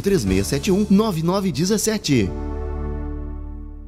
3671 9917.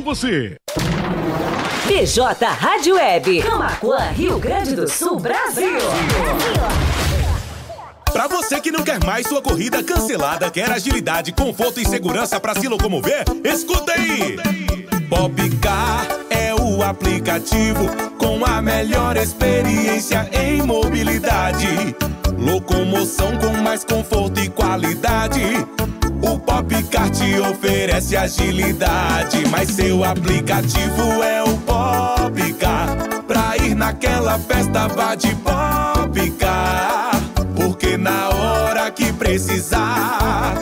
você. BJ Rádio Web, Camacuã, Rio Grande do Sul, Brasil. Pra você que não quer mais sua corrida cancelada, quer agilidade, conforto e segurança pra se locomover, escuta aí! Popcar é o aplicativo com a melhor experiência em mobilidade. Locomoção com mais conforto e qualidade. O Popcar te oferece agilidade, mas seu aplicativo é o Popcar. Pra ir naquela festa, vá de Popcar. Porque na hora que precisar,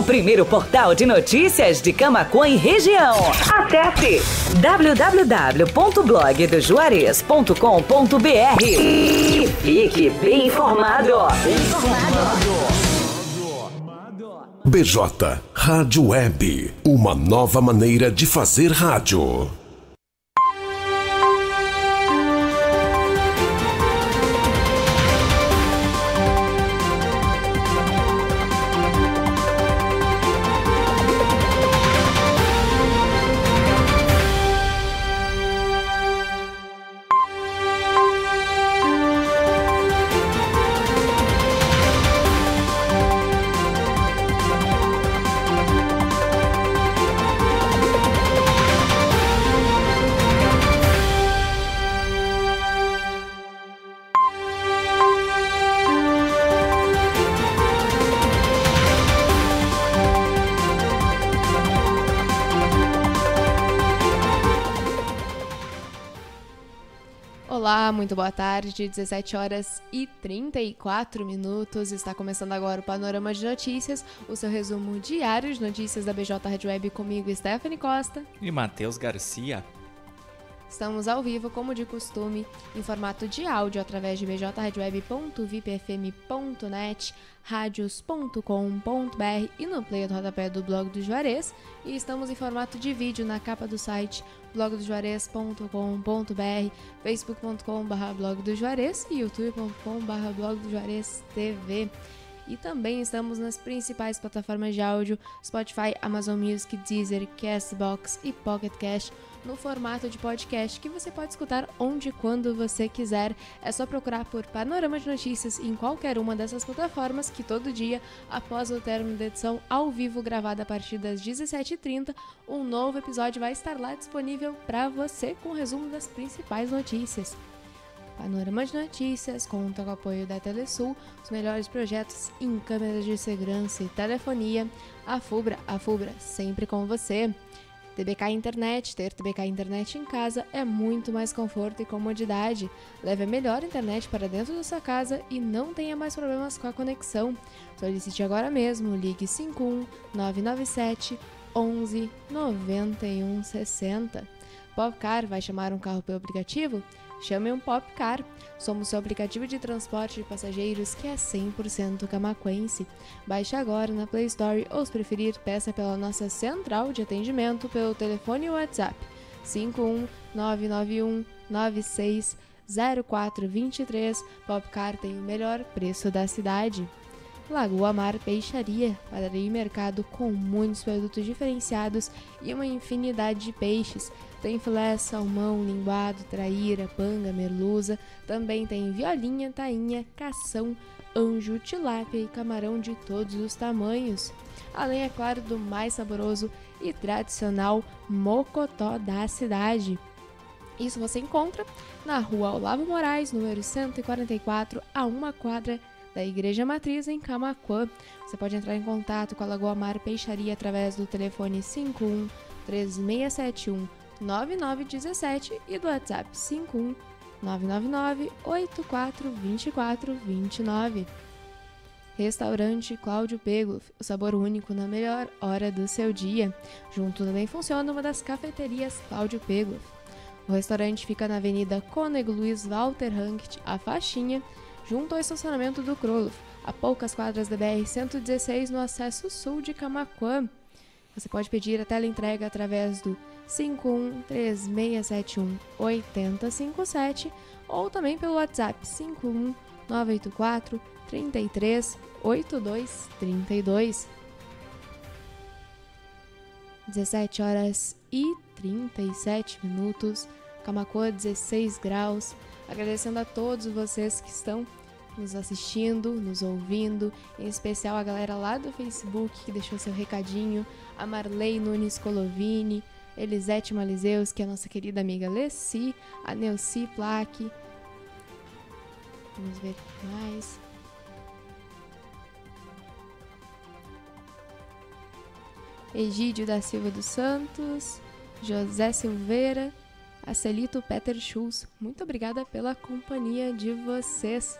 O primeiro portal de notícias de Camacuã e região. Acesse www.blogdojuarez.com.br e fique bem informado. Bem informado. BJ Rádio Web, uma nova maneira de fazer rádio. Olá, muito boa tarde, 17 horas e 34 minutos. Está começando agora o Panorama de Notícias, o seu resumo diário de notícias da BJ Rádio Web comigo, Stephanie Costa. E Matheus Garcia. Estamos ao vivo, como de costume, em formato de áudio através de bjradioweb.vipfm.net, radios.com.br e no player do rodapé do blog do Juarez. E estamos em formato de vídeo na capa do site blogdojuarez.com.br, facebook.com.br blog do Juarez e youtube.com.br blog do Juarez TV. E também estamos nas principais plataformas de áudio, Spotify, Amazon Music, Deezer, Castbox e Pocket Cast, no formato de podcast que você pode escutar onde e quando você quiser. É só procurar por Panorama de Notícias em qualquer uma dessas plataformas que todo dia, após o término da edição ao vivo gravada a partir das 17h30, um novo episódio vai estar lá disponível para você com o resumo das principais notícias. Panorama de Notícias conta com o apoio da Telesul, os melhores projetos em câmeras de segurança e telefonia. A Fubra, a Fubra, sempre com você. TBK Internet, ter TBK Internet em casa é muito mais conforto e comodidade. Leve a melhor internet para dentro da sua casa e não tenha mais problemas com a conexão. Solicite agora mesmo, ligue 51 997 11 91 60. Popcar vai chamar um carro pelo aplicativo? Chame um Popcar. Somos seu aplicativo de transporte de passageiros que é 100% camaquense. Baixe agora na Play Store ou, se preferir, peça pela nossa central de atendimento pelo telefone WhatsApp 51991 96 0423. Popcar tem o melhor preço da cidade. Lagoa Mar Peixaria, padaria e mercado com muitos produtos diferenciados e uma infinidade de peixes. Tem filé, salmão, linguado, traíra, panga, merluza. Também tem violinha, tainha, cação, anjo, tilápia e camarão de todos os tamanhos. Além, é claro, do mais saboroso e tradicional mocotó da cidade. Isso você encontra na rua Olavo Moraes, número 144, a uma quadra da Igreja Matriz em Camacuã. Você pode entrar em contato com a Lagoa Mar Peixaria através do telefone 51 3671 9917 e do WhatsApp 51 999 84 24 29. Restaurante Cláudio Pegloff, o sabor único na melhor hora do seu dia. Junto também funciona uma das cafeterias Cláudio Pegloff. O restaurante fica na Avenida Cônego Luiz Walter Hankt, a Faixinha, junto ao estacionamento do Kroloff, a poucas quadras da BR-116 no acesso sul de Camaquã. Você pode pedir a tela entrega através do 513671 8057 ou também pelo WhatsApp 51984 33 82 32. 17 horas e 37 minutos, Camacoa 16 graus. Agradecendo a todos vocês que estão nos assistindo, nos ouvindo, em especial a galera lá do Facebook que deixou seu recadinho, a Marley Nunes Colovini, Elisete Malizeus, que é a nossa querida amiga Leci, a Neuci Plaque. Vamos ver mais. Egídio da Silva dos Santos, José Silveira, Acelito Peter Schulz. Muito obrigada pela companhia de vocês.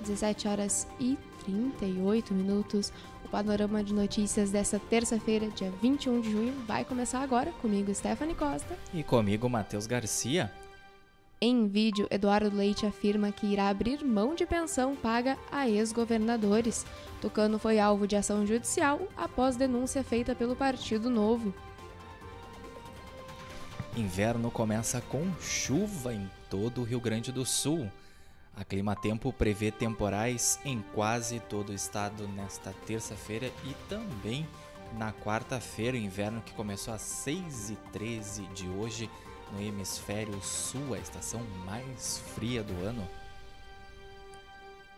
17 horas e 38 minutos. O panorama de notícias dessa terça-feira, dia 21 de junho, vai começar agora comigo, Stephanie Costa. E comigo, Matheus Garcia. Em vídeo, Eduardo Leite afirma que irá abrir mão de pensão paga a ex-governadores. Tucano foi alvo de ação judicial após denúncia feita pelo Partido Novo. Inverno começa com chuva em todo o Rio Grande do Sul. A Climatempo prevê temporais em quase todo o estado nesta terça-feira e também na quarta-feira, o inverno que começou às 6h13 de hoje no hemisfério sul, a estação mais fria do ano.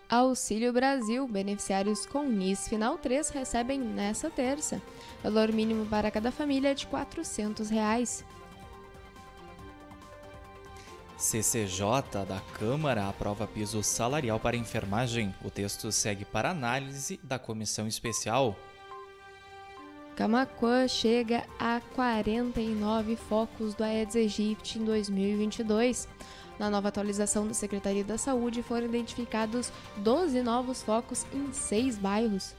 Auxílio Brasil, beneficiários com NIS Final 3 recebem nesta terça. Valor mínimo para cada família é de 400 reais. CCJ da Câmara aprova piso salarial para enfermagem. O texto segue para análise da comissão especial. Camacuã chega a 49 focos do Aedes aegypti em 2022. Na nova atualização da Secretaria da Saúde foram identificados 12 novos focos em seis bairros.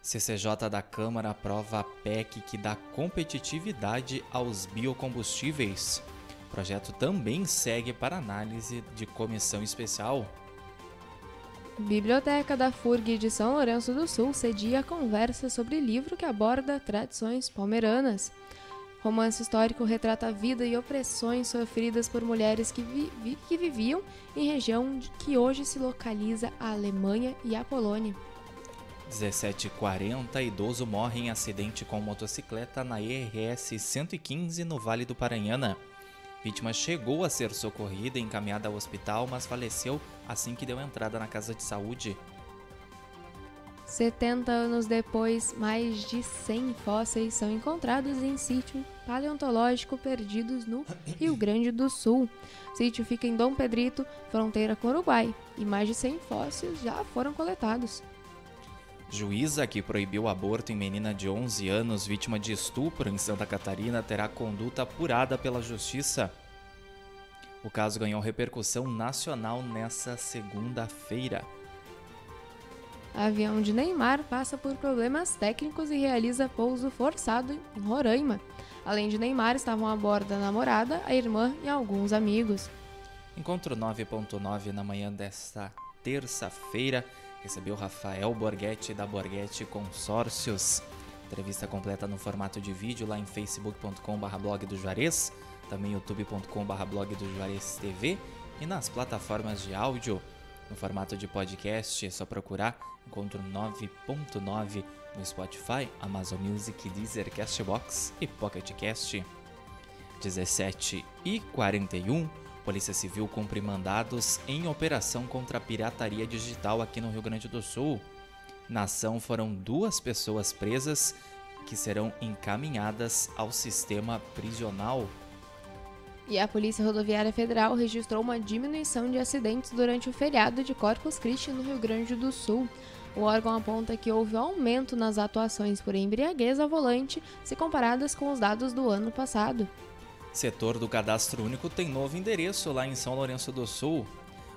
CCJ da Câmara aprova a PEC que dá competitividade aos biocombustíveis. O projeto também segue para análise de comissão especial. Biblioteca da FURG de São Lourenço do Sul cedia conversa sobre livro que aborda tradições palmeranas. Romance histórico retrata a vida e opressões sofridas por mulheres que, vi vi que viviam em região que hoje se localiza a Alemanha e a Polônia. 1740, idoso morre em acidente com motocicleta na ERS 115 no Vale do Paranhana. Vítima chegou a ser socorrida e encaminhada ao hospital, mas faleceu assim que deu entrada na casa de saúde. 70 anos depois, mais de 100 fósseis são encontrados em sítio paleontológico perdidos no Rio Grande do Sul. O sítio fica em Dom Pedrito, fronteira com o Uruguai, e mais de 100 fósseis já foram coletados. Juíza que proibiu o aborto em menina de 11 anos vítima de estupro em Santa Catarina terá conduta apurada pela justiça. O caso ganhou repercussão nacional nessa segunda-feira. Avião de Neymar passa por problemas técnicos e realiza pouso forçado em Roraima. Além de Neymar, estavam a bordo a namorada, a irmã e alguns amigos. Encontro 9.9 na manhã desta terça-feira recebeu Rafael Borghetti da Borghetti Consórcios. Entrevista completa no formato de vídeo lá em facebook.com.br blog do Juarez, também youtube.com.br blog do Juarez TV e nas plataformas de áudio no formato de podcast. É só procurar Encontro 9.9 no Spotify, Amazon Music, Deezer, Castbox e Pocket Cast. 17 e 41 Polícia Civil cumpre mandados em operação contra a pirataria digital aqui no Rio Grande do Sul. Na ação foram duas pessoas presas que serão encaminhadas ao sistema prisional. E a Polícia Rodoviária Federal registrou uma diminuição de acidentes durante o feriado de Corpus Christi no Rio Grande do Sul. O órgão aponta que houve aumento nas atuações por embriaguez ao volante se comparadas com os dados do ano passado. Setor do Cadastro Único tem novo endereço lá em São Lourenço do Sul.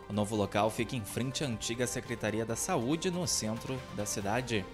O novo local fica em frente à antiga Secretaria da Saúde, no centro da cidade.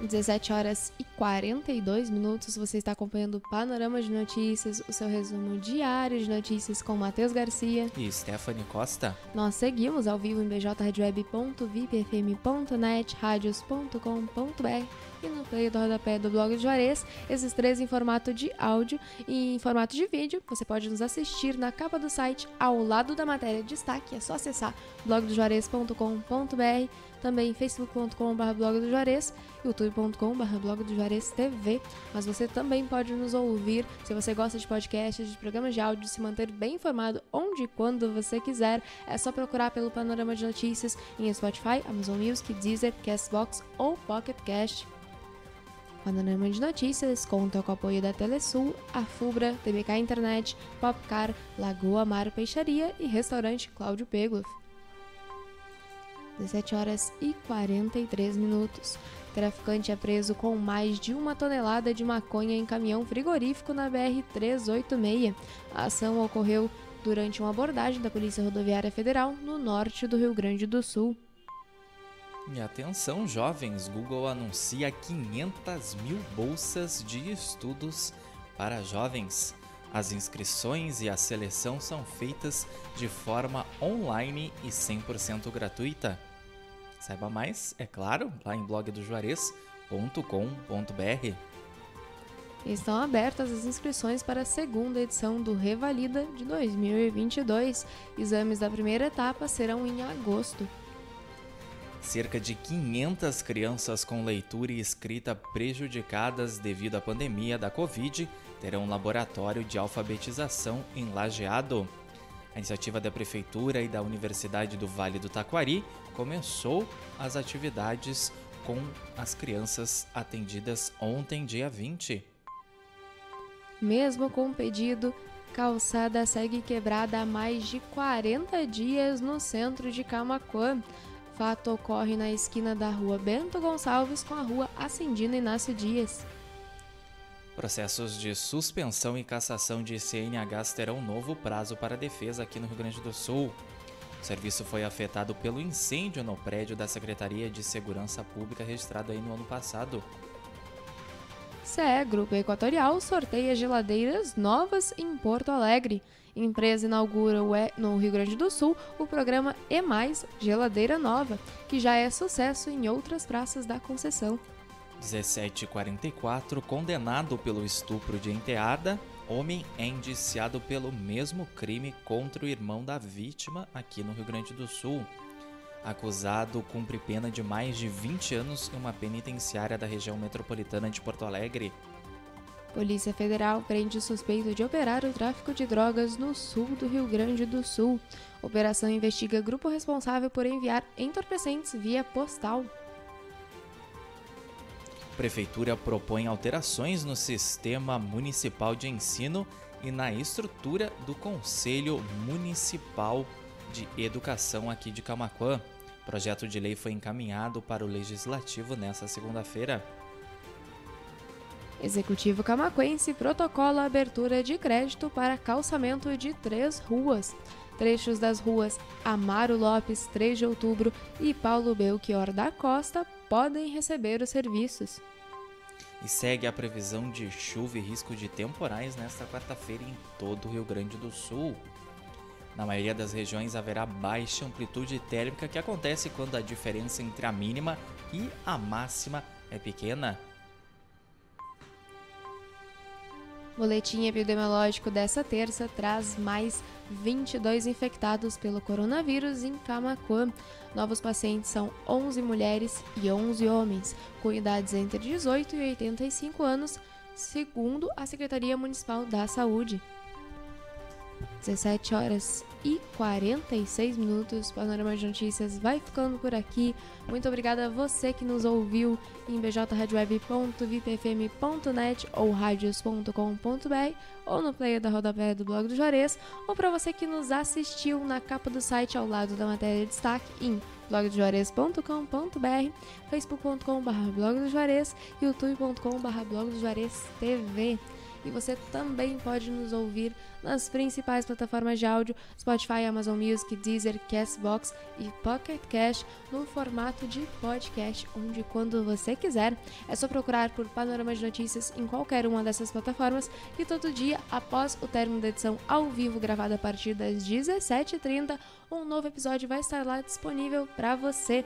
17 horas e 42 minutos. Você está acompanhando o Panorama de Notícias, o seu resumo diário de notícias com Matheus Garcia e Stephanie Costa. Nós seguimos ao vivo em bjradioweb.vipfm.net, radios.com.br e no play do rodapé do blog de Juarez, esses três em formato de áudio e em formato de vídeo. Você pode nos assistir na capa do site ao lado da matéria de destaque, é só acessar blogdojuarez.com.br, também facebook.com.br blog do Juarez, youtube.com.br blog do Juarez TV. Mas você também pode nos ouvir se você gosta de podcasts, de programas de áudio, se manter bem informado onde e quando você quiser. É só procurar pelo Panorama de Notícias em Spotify, Amazon Music, Deezer, Castbox ou Pocket Cast. Panorama de Notícias conta com o apoio da Telesul, a Fubra, TBK Internet, Popcar, Lagoa Mar Peixaria e Restaurante Cláudio Pegloff. 17 horas e 43 minutos. Traficante é preso com mais de uma tonelada de maconha em caminhão frigorífico na BR-386. A ação ocorreu durante uma abordagem da Polícia Rodoviária Federal no norte do Rio Grande do Sul. E atenção, jovens! Google anuncia 500 mil bolsas de estudos para jovens. As inscrições e a seleção são feitas de forma online e 100% gratuita. Saiba mais, é claro, lá em blogdojuarez.com.br. Estão abertas as inscrições para a segunda edição do Revalida de 2022. Exames da primeira etapa serão em agosto. Cerca de 500 crianças com leitura e escrita prejudicadas devido à pandemia da Covid terão um laboratório de alfabetização em Lajeado. A iniciativa da Prefeitura e da Universidade do Vale do Taquari começou as atividades com as crianças atendidas ontem, dia 20. Mesmo com o pedido, calçada segue quebrada há mais de 40 dias no centro de Camacuã fato ocorre na esquina da rua Bento Gonçalves com a rua Acendina Inácio Dias. Processos de suspensão e cassação de CNHs terão novo prazo para defesa aqui no Rio Grande do Sul. O serviço foi afetado pelo incêndio no prédio da Secretaria de Segurança Pública registrado aí no ano passado. CE Grupo Equatorial sorteia geladeiras novas em Porto Alegre. Empresa inaugura no Rio Grande do Sul o programa E Mais Geladeira Nova, que já é sucesso em outras praças da concessão. 1744, condenado pelo estupro de enteada, homem é indiciado pelo mesmo crime contra o irmão da vítima aqui no Rio Grande do Sul. Acusado cumpre pena de mais de 20 anos em uma penitenciária da região metropolitana de Porto Alegre. Polícia Federal prende suspeito de operar o tráfico de drogas no sul do Rio Grande do Sul. Operação investiga grupo responsável por enviar entorpecentes via postal. Prefeitura propõe alterações no sistema municipal de ensino e na estrutura do Conselho Municipal de Educação aqui de Camaquã. Projeto de lei foi encaminhado para o Legislativo nesta segunda-feira. Executivo camaquense protocola abertura de crédito para calçamento de três ruas. Trechos das ruas Amaro Lopes, 3 de outubro e Paulo Belchior da Costa podem receber os serviços. E segue a previsão de chuva e risco de temporais nesta quarta-feira em todo o Rio Grande do Sul. Na maioria das regiões haverá baixa amplitude térmica que acontece quando a diferença entre a mínima e a máxima é pequena. Boletim epidemiológico dessa terça traz mais 22 infectados pelo coronavírus em Camacuã. Novos pacientes são 11 mulheres e 11 homens, com idades entre 18 e 85 anos, segundo a Secretaria Municipal da Saúde. 17 horas e 46 minutos. Panorama de Notícias vai ficando por aqui. Muito obrigada a você que nos ouviu em bjradioweb.vipfm.net ou radios.com.br ou no player da rodapé do blog do Juarez, ou para você que nos assistiu na capa do site ao lado da matéria de destaque em blogdojuarez.com.br, facebook.com.br blog youtube.com.br e você também pode nos ouvir nas principais plataformas de áudio Spotify, Amazon Music, Deezer, Castbox e Pocket Cast no formato de podcast, onde quando você quiser é só procurar por Panorama de Notícias em qualquer uma dessas plataformas e todo dia após o término da edição ao vivo gravada a partir das 17h30, um novo episódio vai estar lá disponível para você.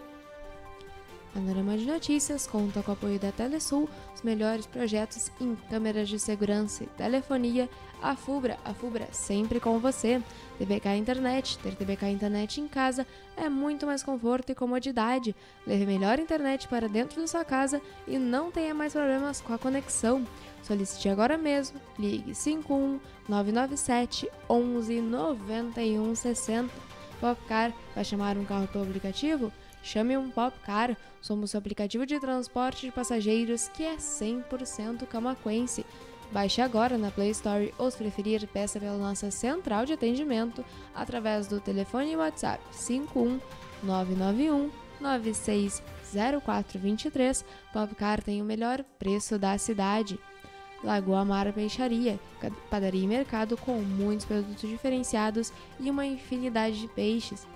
Panorama de Notícias conta com o apoio da Telesul, os melhores projetos em câmeras de segurança e telefonia, a Fubra, a Fubra sempre com você. TBK Internet, ter TBK Internet em casa é muito mais conforto e comodidade. Leve melhor internet para dentro da sua casa e não tenha mais problemas com a conexão. Solicite agora mesmo, ligue 51 997 11 91 60. Popcar vai chamar um carro pelo aplicativo? Chame um Popcar, somos o aplicativo de transporte de passageiros que é 100% camaquense. Baixe agora na Play Store ou se preferir, peça pela nossa central de atendimento através do telefone WhatsApp 51991 960423. Popcar tem o melhor preço da cidade. Lagoa Mar Peixaria, padaria e mercado com muitos produtos diferenciados e uma infinidade de peixes.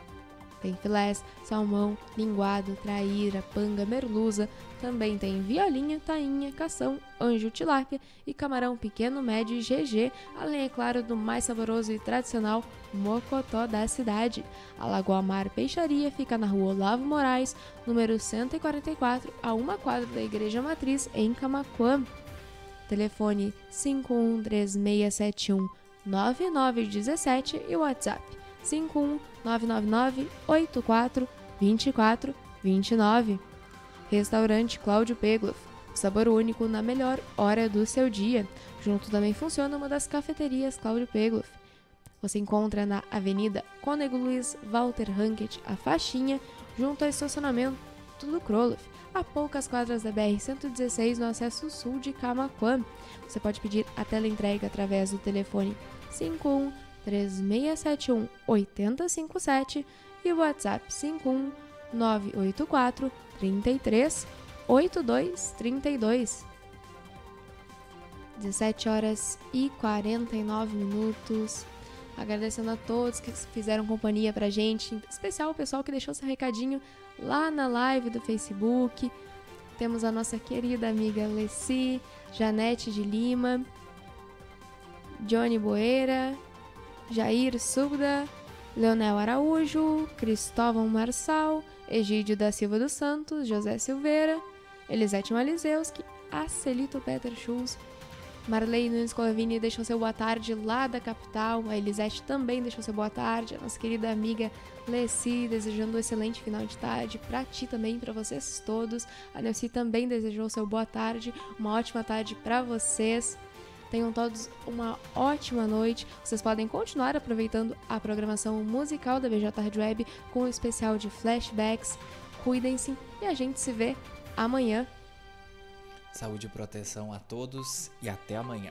Tem filés, salmão, linguado, traíra, panga, merluza. Também tem violinha, tainha, cação, anjo, tilápia e camarão pequeno, médio e GG, além, é claro, do mais saboroso e tradicional mocotó da cidade. A Lagoa Mar Peixaria fica na rua Olavo Moraes, número 144, a uma quadra da Igreja Matriz, em Camacuã. Telefone 513671 9917 e WhatsApp 51 999 84 24 29. Restaurante Cláudio Pegloff. Sabor único na melhor hora do seu dia. Junto também funciona uma das cafeterias Cláudio Pegloff. Você encontra na Avenida Cônego Luiz Walter Hankett, a faixinha, junto ao estacionamento do Kroloff, a poucas quadras da BR-116 no acesso sul de Camaquã. Você pode pedir a teleentrega através do telefone 51 3671 8057 e o WhatsApp 51 984 33 82 32. 17 horas e 49 minutos. Agradecendo a todos que fizeram companhia pra gente, em especial o pessoal que deixou seu recadinho lá na live do Facebook. Temos a nossa querida amiga Leci, Janete de Lima, Johnny Boeira, Jair Subda, Leonel Araújo, Cristóvão Marçal, Egídio da Silva dos Santos, José Silveira, Elisete Malizeuski, Acelito Peter Schulz, Marley Nunes Colavini deixou seu boa tarde lá da capital, a Elisete também deixou seu boa tarde, a nossa querida amiga Leci desejando um excelente final de tarde, para ti também, para vocês todos, a Nelci também desejou seu boa tarde, uma ótima tarde para vocês. Tenham todos uma ótima noite. Vocês podem continuar aproveitando a programação musical da BJ Rádio Web com o especial de flashbacks. Cuidem-se e a gente se vê amanhã. Saúde e proteção a todos e até amanhã.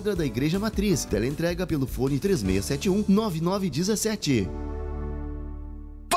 da Igreja Matriz. Teleentrega pelo fone 3671 9917.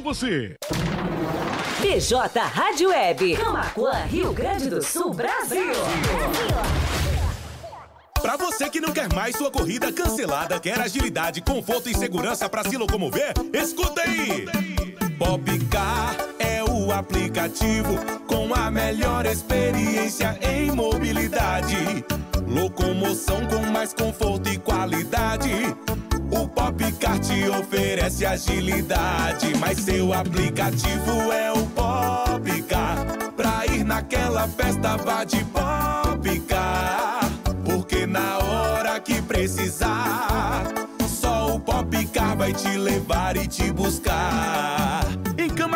você. PJ Rádio Web, Camacuã, Rio Grande do Sul, Brasil. Pra você que não quer mais sua corrida cancelada, quer agilidade, conforto e segurança para se locomover, escuta aí! Popcar é o aplicativo com a melhor experiência em mobilidade. Locomoção com mais conforto e qualidade. O Popcar te oferece agilidade, mas seu aplicativo é o Popcar. Pra ir naquela festa, vá de Popcar. Porque na hora que precisar, só o Popcar vai te levar e te buscar.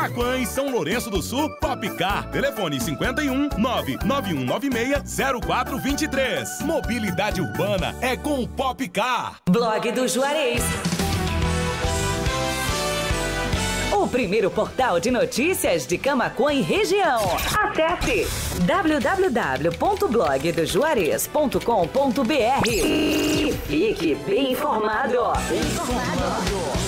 Camaquã e São Lourenço do Sul, Popcar. Telefone 51 99196 0423. Mobilidade urbana é com o Popcar. Blog do Juarez. O primeiro portal de notícias de Camacuã e região. Acesse www.blogdojuarez.com.br e fique bem informado. Bem informado.